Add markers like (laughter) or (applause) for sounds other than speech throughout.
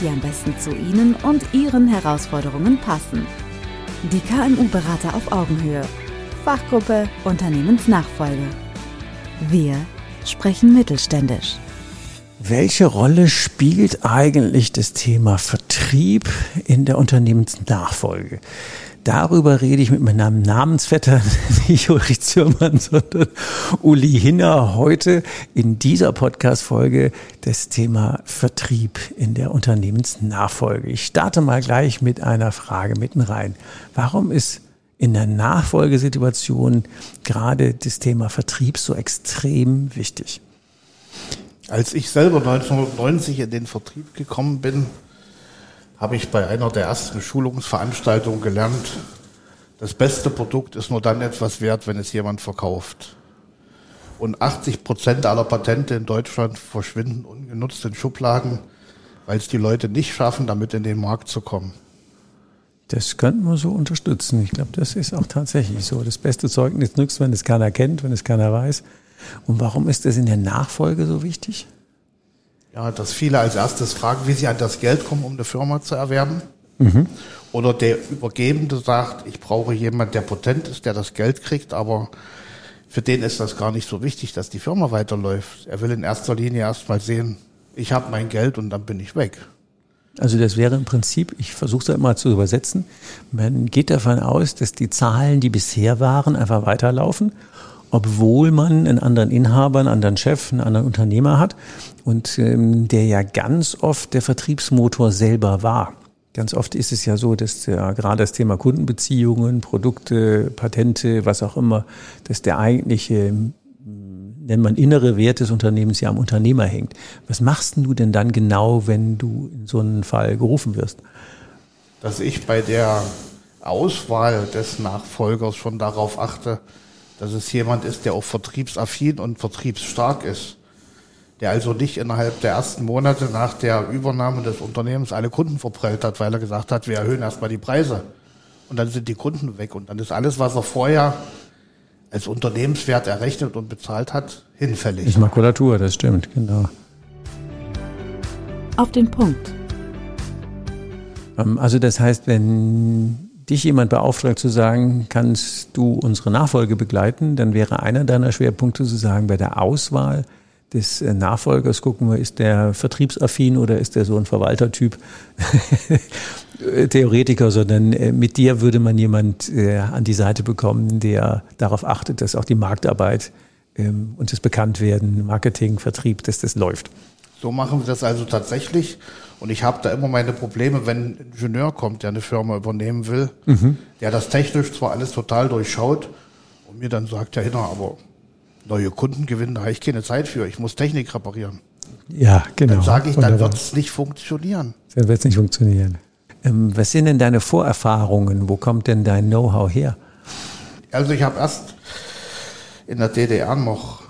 die am besten zu Ihnen und Ihren Herausforderungen passen. Die KMU-Berater auf Augenhöhe. Fachgruppe Unternehmensnachfolge. Wir sprechen mittelständisch. Welche Rolle spielt eigentlich das Thema Vertrieb in der Unternehmensnachfolge? Darüber rede ich mit meinem Namensvetter, (laughs) nicht Ulrich Zürmann, sondern Uli Hinner, heute in dieser Podcast-Folge das Thema Vertrieb in der Unternehmensnachfolge. Ich starte mal gleich mit einer Frage mitten rein. Warum ist in der Nachfolgesituation gerade das Thema Vertrieb so extrem wichtig? Als ich selber 1990 in den Vertrieb gekommen bin, habe ich bei einer der ersten Schulungsveranstaltungen gelernt, das beste Produkt ist nur dann etwas wert, wenn es jemand verkauft. Und 80 Prozent aller Patente in Deutschland verschwinden ungenutzt in Schubladen, weil es die Leute nicht schaffen, damit in den Markt zu kommen. Das könnten wir so unterstützen. Ich glaube, das ist auch tatsächlich so. Das beste Zeugnis nützt, wenn es keiner kennt, wenn es keiner weiß. Und warum ist das in der Nachfolge so wichtig? Ja, dass viele als erstes fragen, wie sie an das Geld kommen, um eine Firma zu erwerben. Mhm. Oder der Übergebende sagt, ich brauche jemanden, der potent ist, der das Geld kriegt, aber für den ist das gar nicht so wichtig, dass die Firma weiterläuft. Er will in erster Linie erstmal sehen, ich habe mein Geld und dann bin ich weg. Also das wäre im Prinzip, ich versuche es ja immer zu übersetzen, man geht davon aus, dass die Zahlen, die bisher waren, einfach weiterlaufen, obwohl man einen anderen Inhaber, einen anderen Chef, einen anderen Unternehmer hat und ähm, der ja ganz oft der Vertriebsmotor selber war. Ganz oft ist es ja so, dass ja gerade das Thema Kundenbeziehungen, Produkte, Patente, was auch immer, dass der eigentliche nennt man innere Wert des Unternehmens ja am Unternehmer hängt. Was machst du denn dann genau, wenn du in so einen Fall gerufen wirst? Dass ich bei der Auswahl des Nachfolgers schon darauf achte, dass es jemand ist, der auch vertriebsaffin und vertriebsstark ist. Der also nicht innerhalb der ersten Monate nach der Übernahme des Unternehmens alle Kunden verprellt hat, weil er gesagt hat, wir erhöhen erstmal die Preise. Und dann sind die Kunden weg. Und dann ist alles, was er vorher als Unternehmenswert errechnet und bezahlt hat, hinfällig. Ist Makulatur, das stimmt, genau. Auf den Punkt. Ähm, also das heißt, wenn dich jemand beauftragt zu sagen, kannst du unsere Nachfolge begleiten, dann wäre einer deiner Schwerpunkte zu sagen, bei der Auswahl des äh, Nachfolgers gucken wir, ist der vertriebsaffin oder ist der so ein Verwaltertyp, (laughs) Theoretiker, sondern äh, mit dir würde man jemand äh, an die Seite bekommen, der darauf achtet, dass auch die Marktarbeit ähm, und das Bekanntwerden, Marketing, Vertrieb, dass das läuft. So machen wir das also tatsächlich. Und ich habe da immer meine Probleme, wenn ein Ingenieur kommt, der eine Firma übernehmen will, mhm. der das technisch zwar alles total durchschaut und mir dann sagt, ja, Hinner, aber neue Kunden gewinnen, da habe ich keine Zeit für. Ich muss Technik reparieren. Ja, genau. Dann sage ich, dann wird es nicht funktionieren. Dann wird es nicht funktionieren. Ähm, was sind denn deine Vorerfahrungen? Wo kommt denn dein Know-how her? Also ich habe erst in der DDR noch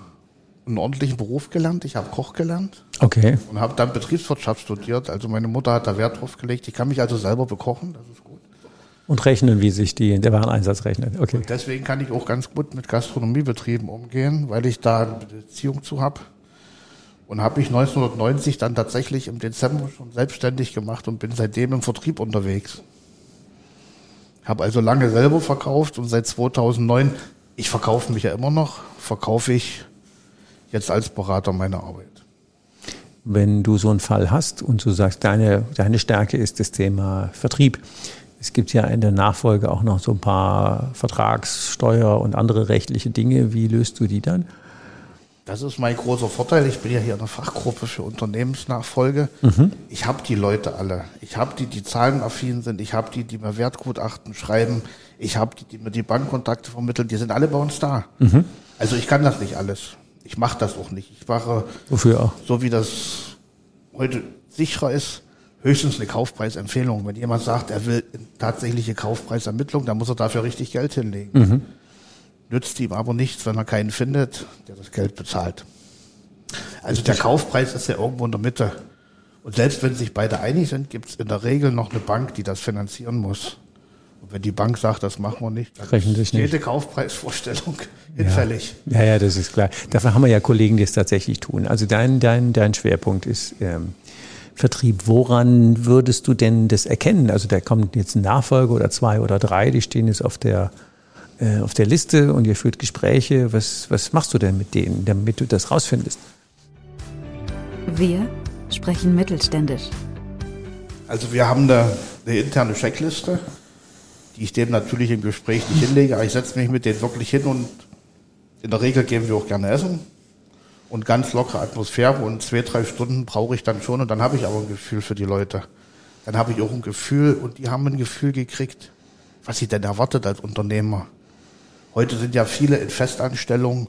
einen ordentlichen Beruf gelernt. Ich habe Koch gelernt. Okay. Und habe dann Betriebswirtschaft studiert. Also meine Mutter hat da Wert drauf gelegt. Ich kann mich also selber bekochen. Das ist gut. Und rechnen, wie sich die, der Wareneinsatz rechnet. Okay. Und deswegen kann ich auch ganz gut mit Gastronomiebetrieben umgehen, weil ich da eine Beziehung zu habe. Und habe mich 1990 dann tatsächlich im Dezember schon selbstständig gemacht und bin seitdem im Vertrieb unterwegs. Habe also lange selber verkauft und seit 2009, ich verkaufe mich ja immer noch, verkaufe ich jetzt als Berater meine Arbeit. Wenn du so einen Fall hast und du sagst, deine, deine Stärke ist das Thema Vertrieb, es gibt ja in der Nachfolge auch noch so ein paar Vertragssteuer und andere rechtliche Dinge. Wie löst du die dann? Das ist mein großer Vorteil. Ich bin ja hier in der Fachgruppe für Unternehmensnachfolge. Mhm. Ich habe die Leute alle. Ich habe die, die zahlenaffin sind. Ich habe die, die mir Wertgutachten schreiben. Ich habe die, die mir die Bankkontakte vermitteln. Die sind alle bei uns da. Mhm. Also ich kann das nicht alles. Ich mache das auch nicht. Ich mache, Wofür so wie das heute sicherer ist, höchstens eine Kaufpreisempfehlung. Wenn jemand sagt, er will tatsächliche Kaufpreisermittlung, dann muss er dafür richtig Geld hinlegen. Mhm. Nützt ihm aber nichts, wenn er keinen findet, der das Geld bezahlt. Also der Kaufpreis ist ja irgendwo in der Mitte. Und selbst wenn sich beide einig sind, gibt es in der Regel noch eine Bank, die das finanzieren muss. Und wenn die Bank sagt, das machen wir nicht, dann Rechnen ist nicht. jede Kaufpreisvorstellung (laughs) hinfällig. Ja. ja, ja, das ist klar. Dafür haben wir ja Kollegen, die es tatsächlich tun. Also dein, dein, dein Schwerpunkt ist ähm, Vertrieb. Woran würdest du denn das erkennen? Also da kommt jetzt ein Nachfolger oder zwei oder drei, die stehen jetzt auf der, äh, auf der Liste und ihr führt Gespräche. Was, was machst du denn mit denen, damit du das rausfindest? Wir sprechen mittelständisch. Also wir haben eine, eine interne Checkliste, die ich dem natürlich im Gespräch nicht hinlege, aber ich setze mich mit denen wirklich hin und in der Regel gehen wir auch gerne essen und ganz lockere Atmosphäre und zwei, drei Stunden brauche ich dann schon und dann habe ich aber ein Gefühl für die Leute. Dann habe ich auch ein Gefühl und die haben ein Gefühl gekriegt, was sie denn erwartet als Unternehmer. Heute sind ja viele in Festanstellungen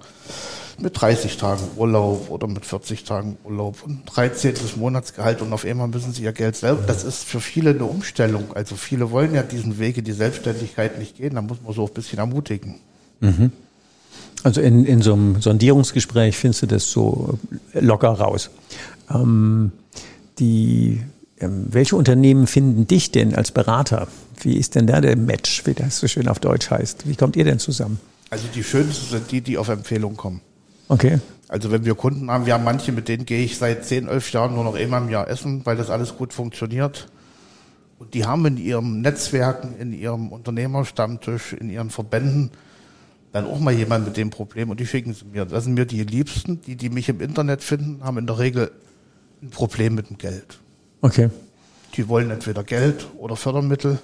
mit 30 Tagen Urlaub oder mit 40 Tagen Urlaub und 13. Monatsgehalt und auf einmal müssen sie ihr Geld selber. Das ist für viele eine Umstellung. Also viele wollen ja diesen Weg in die Selbstständigkeit nicht gehen. Da muss man so ein bisschen ermutigen. Mhm. Also in, in so einem Sondierungsgespräch findest du das so locker raus. Ähm, die, ähm, welche Unternehmen finden dich denn als Berater? Wie ist denn da der Match, wie das so schön auf Deutsch heißt? Wie kommt ihr denn zusammen? Also die schönsten sind die, die auf Empfehlung kommen. Okay. Also wenn wir Kunden haben, wir haben manche, mit denen gehe ich seit 10, 11 Jahren nur noch einmal im Jahr essen, weil das alles gut funktioniert. Und die haben in ihrem Netzwerken, in ihrem Unternehmerstammtisch, in ihren Verbänden dann auch mal jemand mit dem Problem und die schicken sie mir. Das sind mir die Liebsten, die, die mich im Internet finden, haben in der Regel ein Problem mit dem Geld. Okay. Die wollen entweder Geld oder Fördermittel.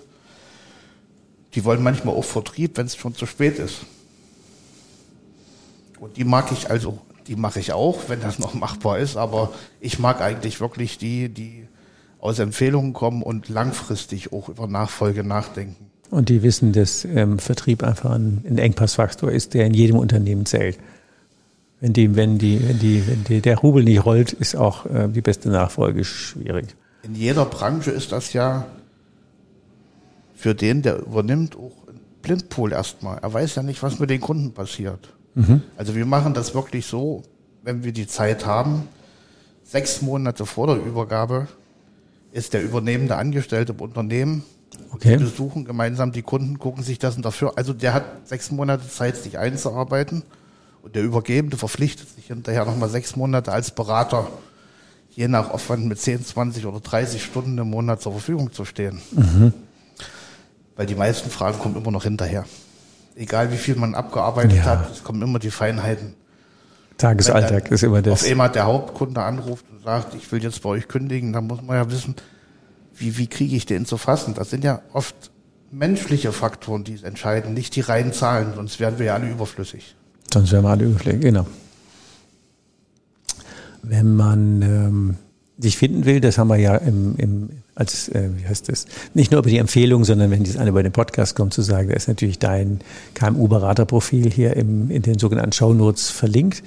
Die wollen manchmal auch Vertrieb, wenn es schon zu spät ist. Und die mag ich also, die mache ich auch, wenn das noch machbar ist, aber ich mag eigentlich wirklich die, die aus Empfehlungen kommen und langfristig auch über Nachfolge nachdenken. Und die wissen, dass ähm, Vertrieb einfach ein, ein, Engpassfaktor ist, der in jedem Unternehmen zählt. Wenn, die, wenn, die, wenn, die, wenn die, der Rubel nicht rollt, ist auch äh, die beste Nachfolge schwierig. In jeder Branche ist das ja für den, der übernimmt, auch ein Blindpool erstmal. Er weiß ja nicht, was mit den Kunden passiert. Mhm. Also wir machen das wirklich so, wenn wir die Zeit haben, sechs Monate vor der Übergabe ist der übernehmende Angestellte im Unternehmen Okay. Wir besuchen gemeinsam die Kunden, gucken sich das und dafür. Also der hat sechs Monate Zeit, sich einzuarbeiten. Und der Übergebende verpflichtet sich hinterher nochmal sechs Monate als Berater, je nach Aufwand mit 10, 20 oder 30 Stunden im Monat zur Verfügung zu stehen. Mhm. Weil die meisten Fragen kommen immer noch hinterher. Egal wie viel man abgearbeitet ja. hat, es kommen immer die Feinheiten. Tagesalltag ist immer das. Auf einmal der Hauptkunde anruft und sagt, ich will jetzt bei euch kündigen, dann muss man ja wissen, wie, wie kriege ich den zu fassen? Das sind ja oft menschliche Faktoren, die es entscheiden, nicht die reinen Zahlen, sonst wären wir ja alle überflüssig. Sonst wären wir alle überflüssig, genau. Wenn man ähm, sich finden will, das haben wir ja im, im als, äh, wie heißt das, nicht nur über die Empfehlung, sondern wenn dies eine bei dem Podcast kommt, zu sagen, da ist natürlich dein KMU-Beraterprofil hier im, in den sogenannten Show Notes verlinkt.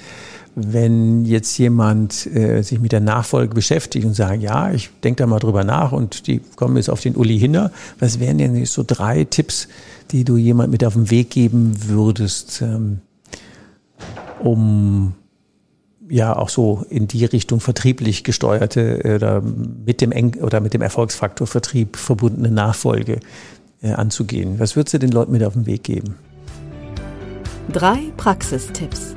Wenn jetzt jemand äh, sich mit der Nachfolge beschäftigt und sagt, ja, ich denke da mal drüber nach und die kommen jetzt auf den Uli Hinner, was wären denn so drei Tipps, die du jemand mit auf den Weg geben würdest, ähm, um ja auch so in die Richtung vertrieblich gesteuerte äh, oder mit dem Eng oder mit dem Erfolgsfaktor Vertrieb verbundene Nachfolge äh, anzugehen. Was würdest du den Leuten mit auf den Weg geben? Drei Praxistipps.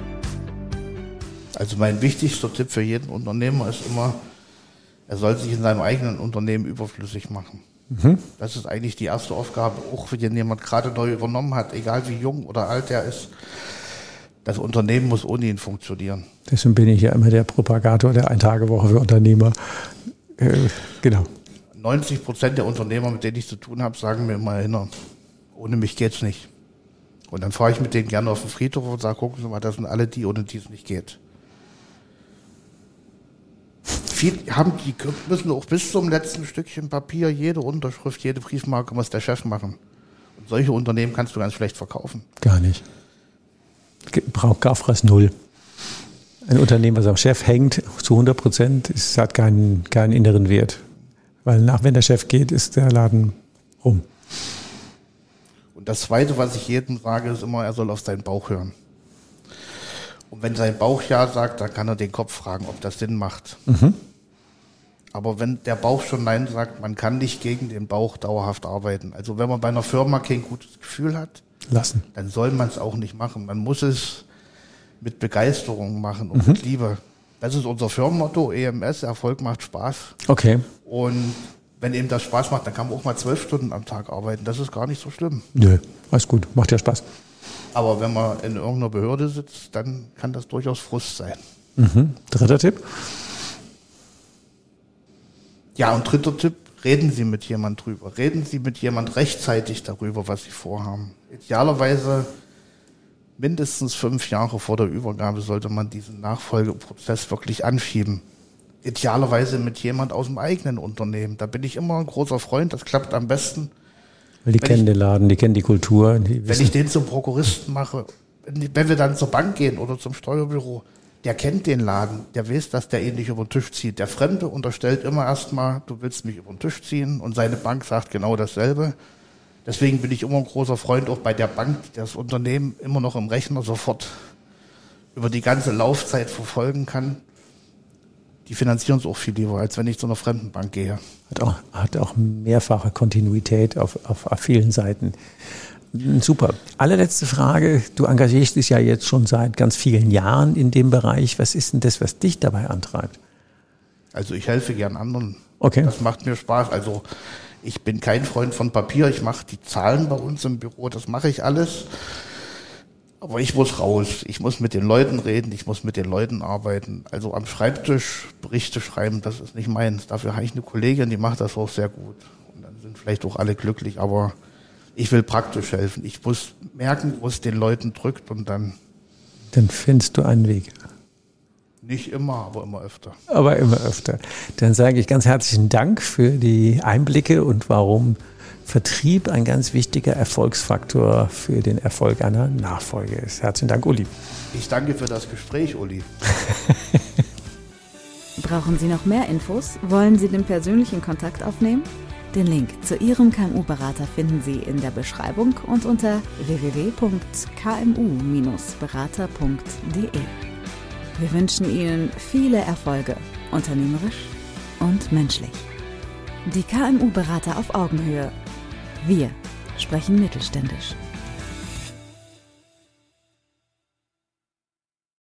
Also mein wichtigster Tipp für jeden Unternehmer ist immer, er soll sich in seinem eigenen Unternehmen überflüssig machen. Mhm. Das ist eigentlich die erste Aufgabe, auch wenn jemand gerade neu übernommen hat, egal wie jung oder alt er ist. Das Unternehmen muss ohne ihn funktionieren. Deswegen bin ich ja immer der Propagator der Eintagewoche für Unternehmer. Äh, genau. 90 Prozent der Unternehmer, mit denen ich zu tun habe, sagen mir immer hin, ohne mich geht's nicht. Und dann fahre ich mit denen gerne auf den Friedhof und sage, gucken Sie mal, das sind alle die, ohne die es nicht geht viel, haben die müssen auch bis zum letzten Stückchen Papier jede Unterschrift, jede Briefmarke muss der Chef machen. Und solche Unternehmen kannst du ganz schlecht verkaufen. Gar nicht. Braucht Gaffras null. Ein Unternehmen, was am Chef hängt, zu 100 Prozent, hat keinen, keinen inneren Wert. Weil nach, wenn der Chef geht, ist der Laden rum. Und das Zweite, was ich jedem sage, ist immer, er soll auf seinen Bauch hören. Und wenn sein Bauch ja sagt, dann kann er den Kopf fragen, ob das Sinn macht. Mhm. Aber wenn der Bauch schon Nein sagt, man kann nicht gegen den Bauch dauerhaft arbeiten. Also wenn man bei einer Firma kein gutes Gefühl hat, lassen. Dann soll man es auch nicht machen. Man muss es mit Begeisterung machen und mhm. mit Liebe. Das ist unser Firmenmotto, EMS, Erfolg macht Spaß. Okay. Und wenn eben das Spaß macht, dann kann man auch mal zwölf Stunden am Tag arbeiten. Das ist gar nicht so schlimm. Nö, alles gut, macht ja Spaß. Aber wenn man in irgendeiner Behörde sitzt, dann kann das durchaus Frust sein. Mhm. Dritter Tipp? Ja, und dritter Tipp, reden Sie mit jemand drüber. Reden Sie mit jemand rechtzeitig darüber, was Sie vorhaben. Idealerweise mindestens fünf Jahre vor der Übergabe sollte man diesen Nachfolgeprozess wirklich anschieben. Idealerweise mit jemand aus dem eigenen Unternehmen. Da bin ich immer ein großer Freund, das klappt am besten. Weil die wenn kennen ich, den Laden, die kennen die Kultur. Die wenn ich den zum Prokuristen mache, wenn wir dann zur Bank gehen oder zum Steuerbüro, der kennt den Laden, der weiß, dass der ihn nicht über den Tisch zieht. Der Fremde unterstellt immer erstmal, du willst mich über den Tisch ziehen und seine Bank sagt genau dasselbe. Deswegen bin ich immer ein großer Freund auch bei der Bank, die das Unternehmen immer noch im Rechner sofort über die ganze Laufzeit verfolgen kann. Die finanzieren es auch viel lieber, als wenn ich zu einer fremden Bank gehe. Hat auch, hat auch mehrfache Kontinuität auf, auf, auf vielen Seiten. Super. Allerletzte Frage. Du engagierst dich ja jetzt schon seit ganz vielen Jahren in dem Bereich. Was ist denn das, was dich dabei antreibt? Also ich helfe gern anderen. Okay. Das macht mir Spaß. Also ich bin kein Freund von Papier. Ich mache die Zahlen bei uns im Büro. Das mache ich alles. Aber ich muss raus. Ich muss mit den Leuten reden. Ich muss mit den Leuten arbeiten. Also am Schreibtisch Berichte schreiben, das ist nicht meins. Dafür habe ich eine Kollegin, die macht das auch sehr gut. Und dann sind vielleicht auch alle glücklich. Aber ich will praktisch helfen. Ich muss merken, wo es den Leuten drückt und dann. Dann findest du einen Weg. Nicht immer, aber immer öfter. Aber immer öfter. Dann sage ich ganz herzlichen Dank für die Einblicke und warum Vertrieb ein ganz wichtiger Erfolgsfaktor für den Erfolg einer Nachfolge ist. Herzlichen Dank, Uli. Ich danke für das Gespräch, Uli. (laughs) Brauchen Sie noch mehr Infos? Wollen Sie den persönlichen Kontakt aufnehmen? Den Link zu Ihrem KMU-Berater finden Sie in der Beschreibung und unter www.kmu-berater.de. Wir wünschen Ihnen viele Erfolge, unternehmerisch und menschlich. Die KMU-Berater auf Augenhöhe. Wir sprechen mittelständisch.